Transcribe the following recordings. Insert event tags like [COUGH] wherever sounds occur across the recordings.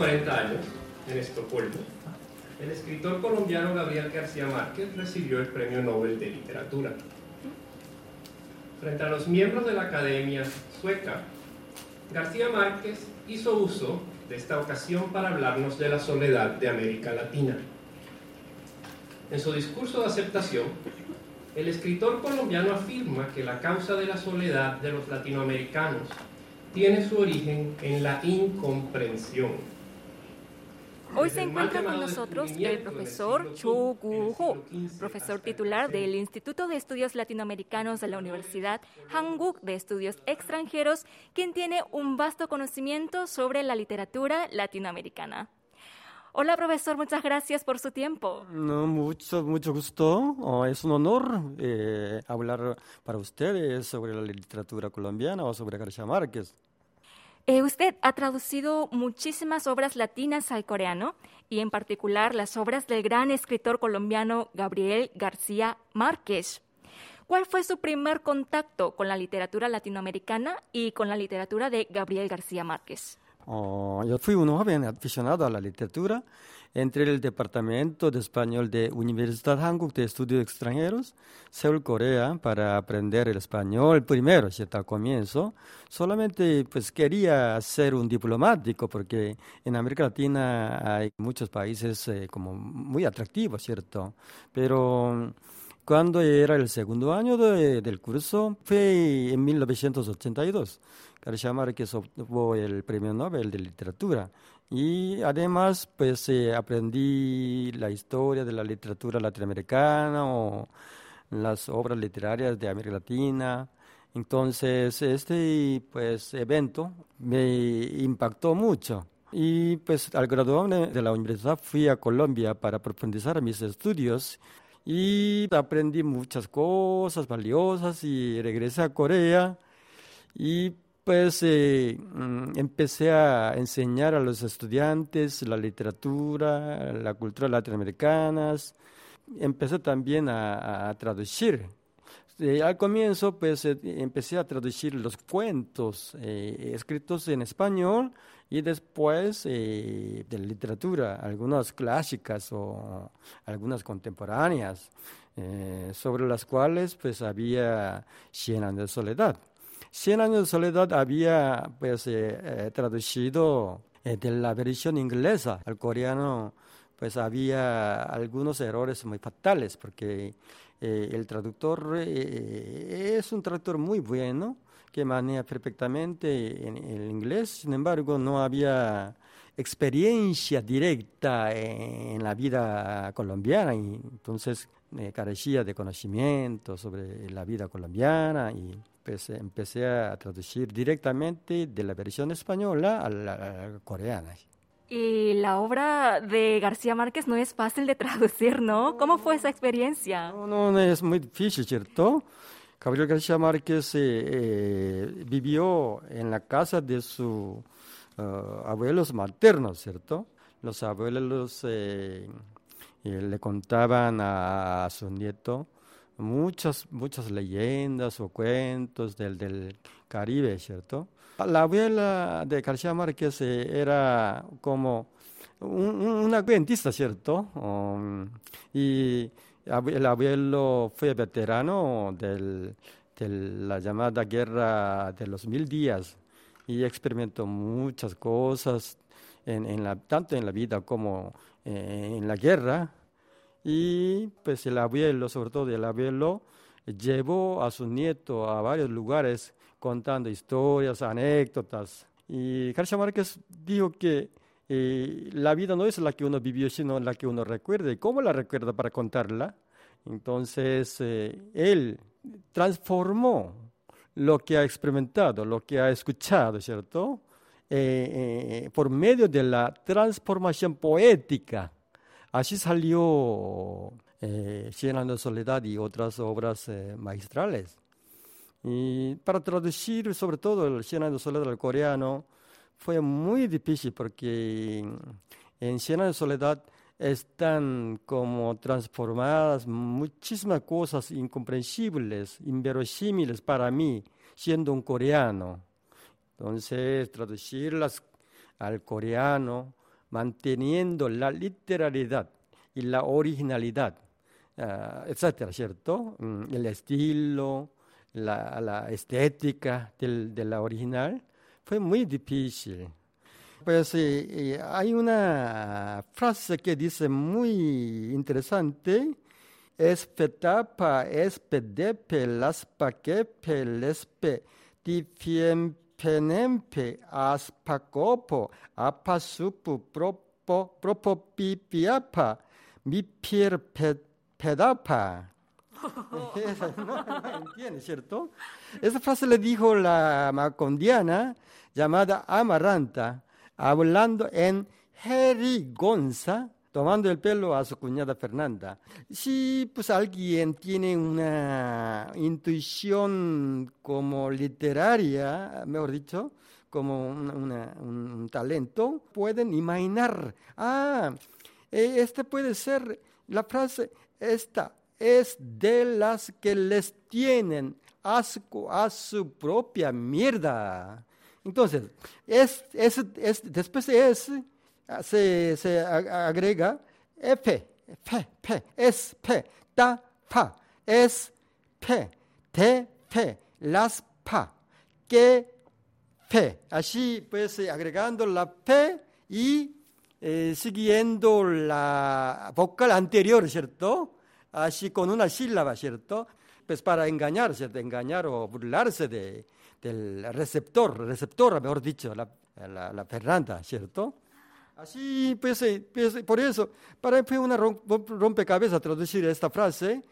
40 años, en Estocolmo, el escritor colombiano Gabriel García Márquez recibió el Premio Nobel de Literatura. Frente a los miembros de la Academia Sueca, García Márquez hizo uso de esta ocasión para hablarnos de la soledad de América Latina. En su discurso de aceptación, el escritor colombiano afirma que la causa de la soledad de los latinoamericanos tiene su origen en la incomprensión. Hoy se encuentra con nosotros el profesor Cho Gu-ho, profesor titular del Instituto de Estudios Latinoamericanos de la Universidad Hanguk de Estudios Extranjeros, quien tiene un vasto conocimiento sobre la literatura latinoamericana. Hola, profesor, muchas gracias por su tiempo. No, mucho, mucho gusto. Oh, es un honor eh, hablar para ustedes sobre la literatura colombiana o sobre García Márquez. Eh, usted ha traducido muchísimas obras latinas al coreano y en particular las obras del gran escritor colombiano Gabriel García Márquez. ¿Cuál fue su primer contacto con la literatura latinoamericana y con la literatura de Gabriel García Márquez? Oh, yo fui un joven aficionado a la literatura. Entré en el Departamento de Español de Universidad Hanguk de Estudios Extranjeros, Seúl, Corea, para aprender el español primero, ¿cierto? Al comienzo. Solamente pues quería ser un diplomático, porque en América Latina hay muchos países eh, como muy atractivos, ¿cierto? Pero cuando era el segundo año del curso, fue en 1982. García Márquez obtuvo el Premio Nobel de Literatura. Y además, pues eh, aprendí la historia de la literatura latinoamericana o las obras literarias de América Latina. Entonces, este pues, evento me impactó mucho. Y pues al graduarme de la universidad fui a Colombia para profundizar mis estudios y aprendí muchas cosas valiosas y regresé a Corea y pues eh, mm, empecé a enseñar a los estudiantes la literatura, la cultura latinoamericana, empecé también a, traducir. Eh, al comienzo, pues eh, empecé a traducir los cuentos escritos en español y después de literatura, algunas clásicas o algunas contemporáneas, sobre las cuales pues había Cien años de soledad. Cien años de soledad había pues eh, eh, traducido eh, de la versión inglesa al coreano pues había algunos errores muy fatales porque el traductor es un traductor muy bueno que maneja perfectamente en el inglés, sin embargo no había experiencia directa en la vida colombiana y entonces carecía de conocimiento sobre la vida colombiana y pues empecé a traducir directamente de la versión española a la, coreana. Y la obra de García Márquez no es fácil de [LAUGHS] traducir, ¿no? ¿Cómo fue esa experiencia? No, no, es muy difícil, ¿cierto? Gabriel García Márquez eh, eh, vivió en la casa de sus eh, abuelos maternos, ¿cierto? Los abuelos le contaban a su nieto muchas, muchas leyendas o cuentos del, del Caribe, ¿cierto? La abuela de García Márquez eh, era como una cuentista, ¿cierto? Um, y el abuelo fue veterano de la llamada guerra de los mil días y experimentó muchas cosas, en, tanto en la vida como eh, en la guerra. Y pues el abuelo, sobre todo el abuelo, llevó a su nieto a varios lugares contando historias, anécdotas. Y García Márquez dijo que eh, la vida no es la que uno vivió, sino la que uno recuerda. ¿Y cómo la recuerda para contarla? Entonces, eh, él transformó lo que ha experimentado, lo que ha escuchado, ¿cierto? Eh, por medio de la transformación poética Así salió eh, Cien de soledad y otras obras eh, maestrales. Y para traducir sobre todo el Cien de soledad al coreano fue muy difícil porque en Cien de soledad están como transformadas muchísimas cosas incomprensibles, inverosímiles para mí, siendo un coreano. Entonces, traducirlas al coreano manteniendo la literalidad y la originalidad, uh, etcétera, ¿cierto? Mm, el estilo, la, estética del, de la original, fue muy difícil. Pues eh, eh, hay una frase que dice muy interesante, espetapa, espedepe, laspaquepe, lespe, difiempenempe, aspacopo, apasupu, propo, propopipiapa, mipirpedapa. [LAUGHS] [LAUGHS] no, no entiende, ¿cierto? Esa frase le dijo la macondiana llamada Amaranta, hablando en jerigonza, tomando el pelo a su cuñada Fernanda. Si pues alguien tiene una intuición como literaria, mejor dicho, como un, talento, pueden imaginar, ah, eh, este puede ser la frase, esta es de las que les tienen asco a su propia mierda. Entonces, es, después de ese, se, se agrega F, P, P, S, P, ta, pa, es, P, te, P, las, pa, que, P. Así, pues, agregando la P y eh, siguiendo la vocal anterior, ¿cierto? Así con una sílaba, ¿cierto? Pues para engañar, ¿cierto? Engañar o burlarse de, del receptor, receptora, mejor dicho, la, la, Fernanda, ¿cierto? Así, pues, eh, pues, por eso, para mí fue una rompecabezas traducir esta frase,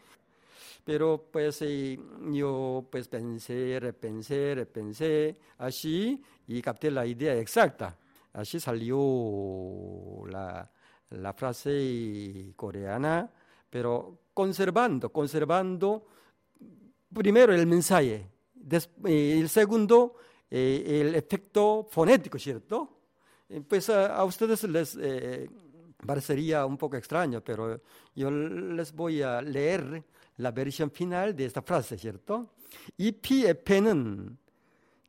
pero pues eh, yo pues pensé, repensé, repensé, así, y capté la idea exacta. Así salió la, la frase coreana, pero conservando, conservando primero el mensaje, eh, el segundo, eh, el efecto fonético, ¿cierto? Eh, pues a, ustedes les parecería un poco extraño, pero yo les voy a leer la versión final de esta frase, ¿cierto? 이피 에페는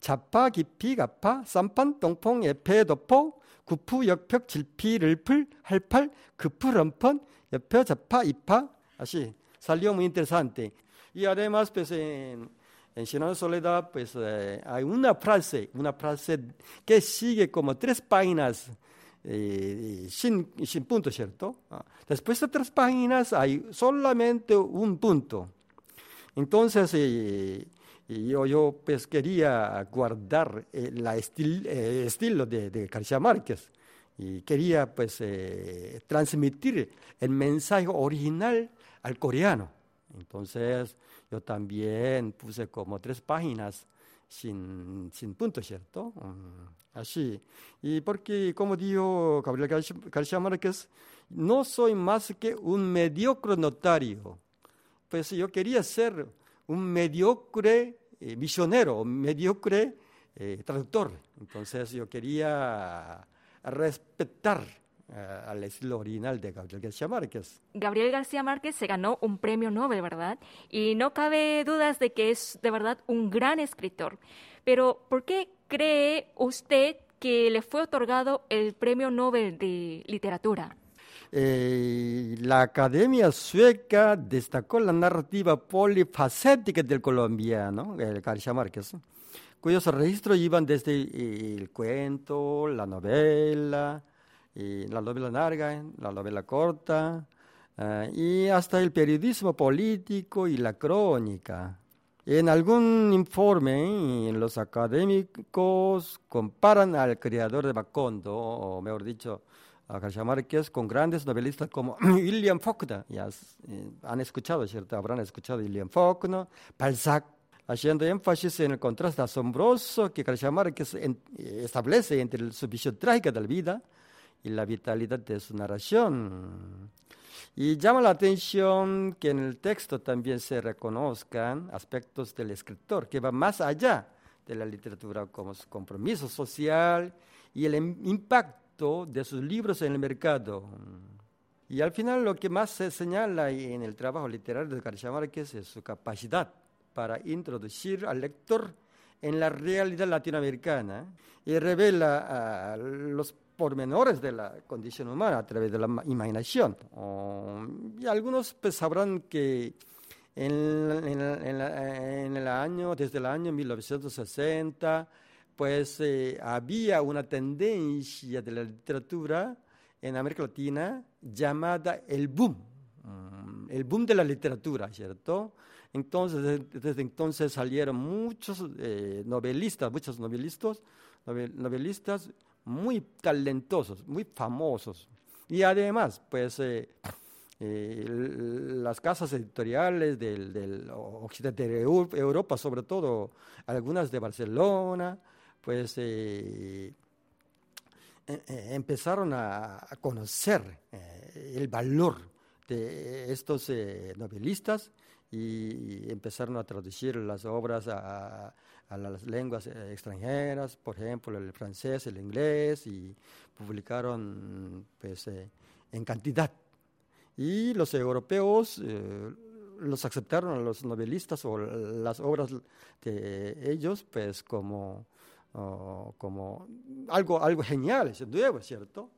자파 깊이 가파 쌈판 똥퐁 에페 도포 구푸 역벽 질피 를풀 할팔 급풀 럼펀 옆에 자파 이파 así salió muy interesante y además pues en en Shinano Soledad, pues eh, hay una frase, una frase que sigue como tres páginas eh, sin, sin punto, ¿cierto? Ah, después de tres páginas hay solamente un punto. Entonces, eh, yo, yo pues quería guardar el estil, estilo de, de García Márquez y quería pues transmitir el mensaje original al coreano. Entonces, yo también puse como tres páginas sin, sin punto, ¿cierto? Mm, así. Y porque, como dijo Gabriel García Márquez, no soy más que un mediocre notario. Pues yo quería ser un mediocre eh, misionero, un mediocre eh, traductor. Entonces yo quería respetar al estilo original de Gabriel García Márquez. Gabriel García Márquez se ganó un premio Nobel, ¿verdad? Y no cabe dudas de que es de verdad un gran escritor. Pero, ¿por qué cree usted que le fue otorgado el premio Nobel de Literatura? Eh, la Academia Sueca destacó la narrativa polifacética del colombiano, García Márquez, cuyos registros iban desde el cuento, la novela, y la novela larga, la novela corta, eh, y hasta el periodismo político y la crónica. En algún informe, los académicos comparan al creador de Macondo, o mejor dicho, a García Márquez, con grandes novelistas como [CLEARS THROAT] William Faulkner. Ya eh, han escuchado, ¿cierto? Habrán escuchado William Faulkner, Balzac, haciendo énfasis en el contraste asombroso que García Márquez establece entre su visión trágica de la vida y la vitalidad de su narración. Y llama la atención que en el texto también se reconozcan aspectos del escritor que van más allá de la literatura como su compromiso social y el impacto de sus libros en el mercado. Y al final lo que más se señala en el trabajo literario de García Márquez es su capacidad para introducir al lector en la realidad latinoamericana y revela los pormenores de la condición humana a través de la imaginación. y algunos pues sabrán que en, el año, desde el año 1960, pues eh, había una tendencia de la literatura en América Latina llamada el boom, mm, el boom de la literatura, ¿cierto? Entonces, desde entonces salieron muchos eh, novelistas, muchos novelistas, novelistas muy talentosos, muy famosos. Y además, pues, eh, eh, las casas editoriales del, occidente de Europa, sobre todo algunas de Barcelona, pues empezaron a, conocer el valor de estos novelistas y empezaron a traducir las obras a, las lenguas eh, extranjeras, por ejemplo, el francés, el inglés, y publicaron pues, eh, en cantidad. Y los europeos eh, los aceptaron a los novelistas o las obras de ellos pues como, como algo, algo genial, es nuevo, ¿cierto?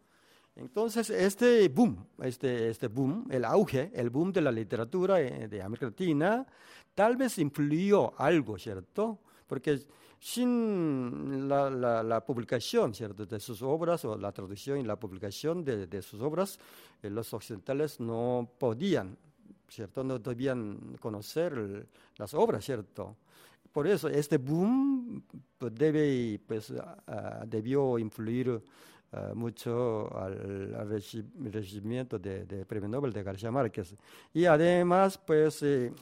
Entonces, este boom, este, este boom, el auge, el boom de la literatura eh, de América Latina, tal vez influyó algo, ¿cierto? Porque sin la, publicación, ¿cierto?, de sus obras, o la traducción y la publicación de, de sus obras, eh, los occidentales no podían, ¿cierto?, no debían conocer las obras, ¿cierto? Por eso, este boom pues, debe, pues, debió influir eh, mucho al, recibimiento de, Premio Nobel de García Márquez. Y además, pues, eh,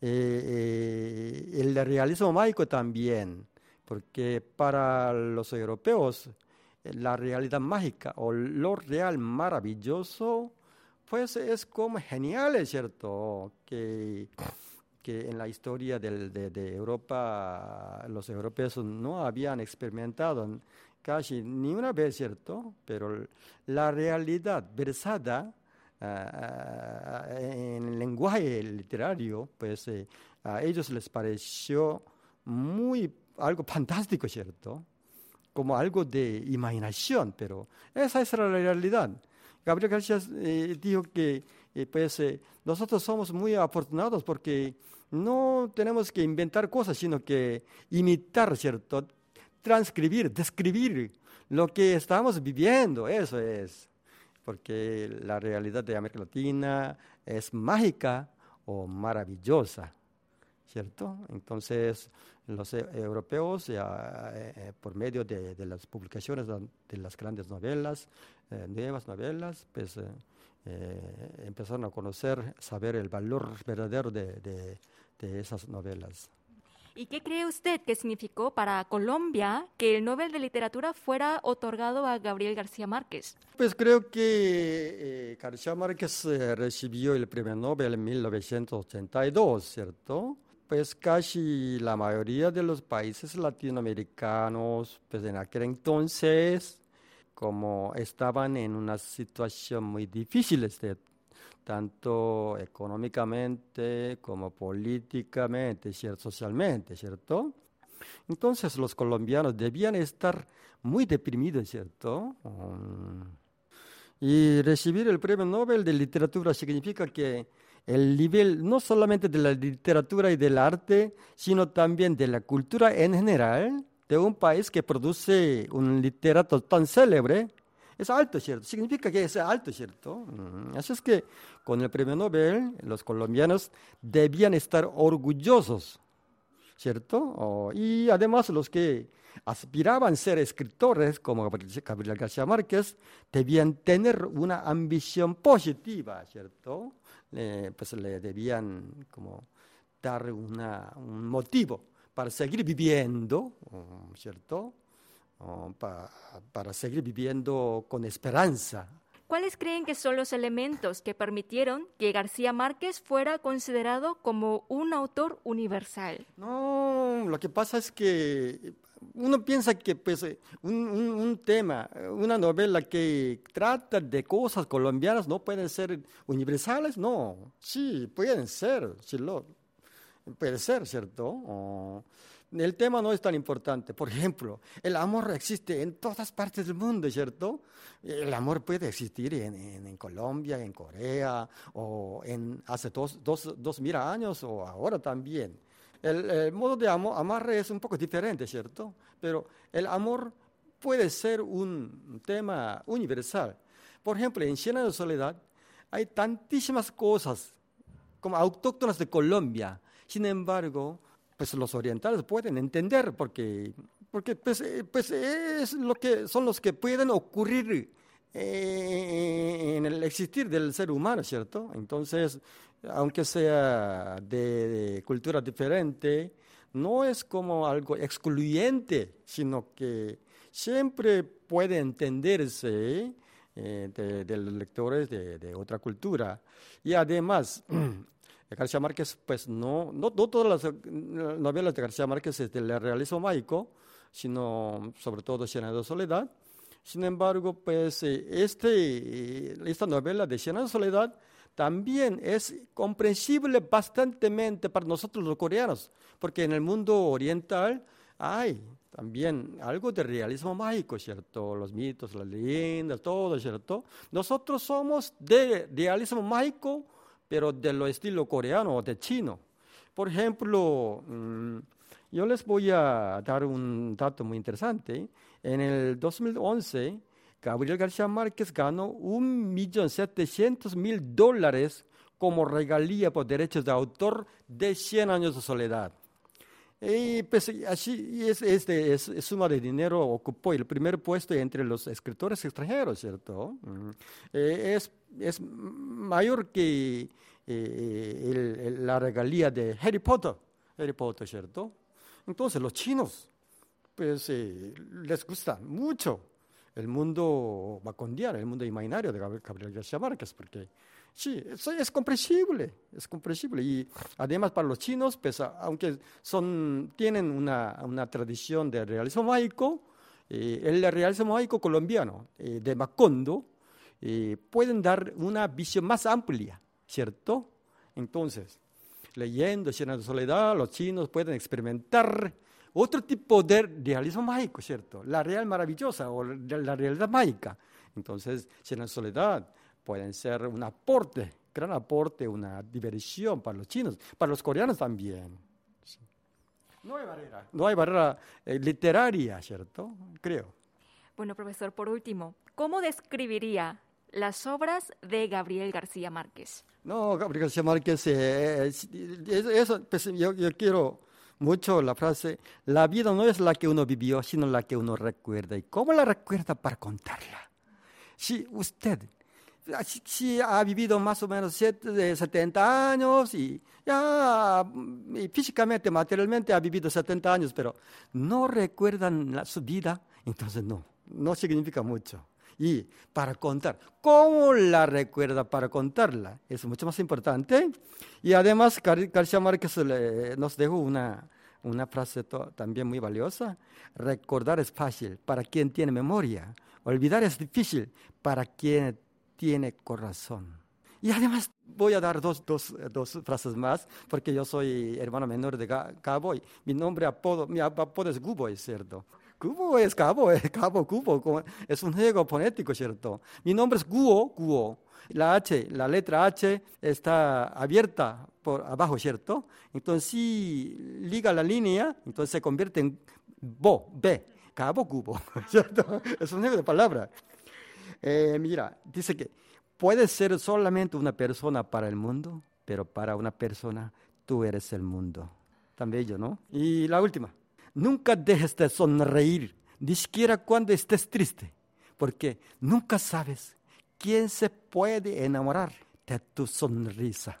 eh, el realismo mágico también, porque para los europeos la realidad mágica o lo real maravilloso, pues es como genial, es cierto, que que en la historia de, de, Europa los europeos no habían experimentado casi ni una vez, ¿cierto? Pero la realidad versada ah, ah, en el lenguaje literario, pues eh, a ellos les pareció muy algo fantástico, ¿cierto? Como algo de imaginación, pero esa es la realidad. Gabriel García eh, dijo que eh, pues, nosotros somos muy afortunados porque no tenemos que inventar cosas, sino que imitar, ¿cierto? Transcribir, describir lo que estamos viviendo, eso es. Porque la realidad de América Latina es mágica o maravillosa, ¿cierto? Entonces, los e, europeos, eh, eh, por medio de, las publicaciones de las grandes novelas, eh, nuevas novelas, pues empezaron a conocer, saber el valor verdadero de esas novelas. ¿Y qué cree usted que significó para Colombia que el Nobel de Literatura fuera otorgado a Gabriel García Márquez? Pues creo que eh, García Márquez eh, recibió el premio Nobel en 1982, ¿cierto? Pues casi la mayoría de los países latinoamericanos, pues en aquel entonces, como estaban en una situación muy difícil, este, tanto económicamente como políticamente, ¿cierto? socialmente, ¿cierto? Entonces los colombianos debían estar muy deprimidos, ¿cierto? Um, y recibir el premio Nobel de Literatura significa que el nivel no solamente de la literatura y del arte, sino también de la cultura en general, de un país que produce un literato tan célebre es alto, ¿cierto? Significa que es alto, ¿cierto? Así es que con el premio Nobel los colombianos debían estar orgullosos, ¿cierto? y además los que aspiraban a ser escritores, como Gabriel García Márquez, debían tener una ambición positiva, ¿cierto? pues le debían como dar una, un motivo para seguir viviendo, ¿cierto? Para seguir viviendo con esperanza. ¿Cuáles creen que son los elementos que permitieron que García Márquez fuera considerado como un autor universal? No, lo que pasa es que uno piensa que pues, un, tema, una novela que trata de cosas colombianas no pueden ser universales, no, sí, pueden ser, sí, lo, puede ser, ¿cierto? El tema no es tan importante. Por ejemplo, el amor existe en todas partes del mundo, ¿cierto? El amor puede existir en, Colombia, en Corea, o en hace dos, dos, dos mil años, o ahora también. El, modo de amor, amar es un poco diferente, ¿cierto? Pero el amor puede ser un tema universal. Por ejemplo, en Siena de Soledad hay tantísimas cosas como autóctonas de Colombia. Sin embargo, pues los orientales pueden entender porque, porque pues, eh, pues es lo que, son los que pueden ocurrir eh, en el existir del ser humano, ¿cierto? Entonces, aunque sea de, cultura diferente, no es como algo excluyente, sino que siempre puede entenderse eh, de, los lectores de, de, otra cultura. Y además, [CLEARS THROAT] García Márquez, pues no, no, todas las novelas de García Márquez es del realismo mágico, sino sobre todo Siena de Soledad. Sin embargo, pues eh, este, eh, esta novela de Siena de Soledad también es comprensible bastantemente para nosotros los coreanos, porque en el mundo oriental hay también algo de realismo mágico, ¿cierto? Los mitos, las leyendas, todo, ¿cierto? Nosotros somos de realismo mágico pero de lo estilo coreano o de chino. Por ejemplo, mm, yo les voy a dar un dato muy interesante. En el 2011, Gabriel García Márquez ganó 1.700.000 dólares como regalía por derechos de autor de 100 años de soledad. Y pues así es, es, suma de dinero ocupó el primer puesto entre los escritores extranjeros, ¿cierto? Eh, es, es mayor que eh, la regalía de Harry Potter, Harry Potter, ¿cierto? Entonces los chinos, pues eh, les gusta mucho el mundo macondiano, el mundo imaginario de Gabriel García Márquez, porque Sí, eso es comprensible, es comprensible. Y además para los chinos, pues, aunque son, tienen una, una tradición de realismo mágico, eh, el realismo mágico colombiano eh, de Macondo eh, pueden dar una visión más amplia, ¿cierto? Entonces, leyendo Llena Soledad, los chinos pueden experimentar otro tipo de realismo mágico, ¿cierto? La real maravillosa o la realidad mágica. Entonces, Llena Soledad pueden ser un aporte, gran aporte, una diversión para los chinos, para los coreanos también. No hay barrera, no hay barrera eh, literaria, ¿cierto? Creo. Bueno, profesor, por último, ¿cómo describiría las obras de Gabriel García Márquez? No, Gabriel García Márquez, eh, eso, pues, yo, yo quiero mucho la frase, la vida no es la que uno vivió, sino la que uno recuerda. ¿Y cómo la recuerda para contarla? Si usted si ha vivido más o menos 70 años y ya físicamente, materialmente ha vivido 70 años, pero no recuerdan su vida, entonces no, no significa mucho. Y para contar, ¿cómo la recuerda para contarla? Es mucho más importante. Y además, García Márquez nos dejó una, una frase también muy valiosa. Recordar es fácil para quien tiene memoria. Olvidar es difícil para quien tiene corazón. Y además voy a dar dos, dos, dos, frases más, porque yo soy hermano menor de Cabo y mi nombre, apodo, mi apodo es Gubo, es cierto. Cubo es Cabo, es [LAUGHS] Cabo, Cubo, es un juego fonético, ¿cierto? Mi nombre es Guo, Guo. La H, la letra H está abierta por abajo, ¿cierto? Entonces, si liga la línea, entonces se convierte en Bo, B, Cabo, Cubo, [LAUGHS] ¿cierto? Es un juego de palabras. Eh, mira, dice que puedes ser solamente una persona para el mundo, pero para una persona tú eres el mundo. Tan bello, ¿no? Y la última, nunca dejes de sonreír, ni siquiera cuando estés triste, porque nunca sabes quién se puede enamorar de tu sonrisa.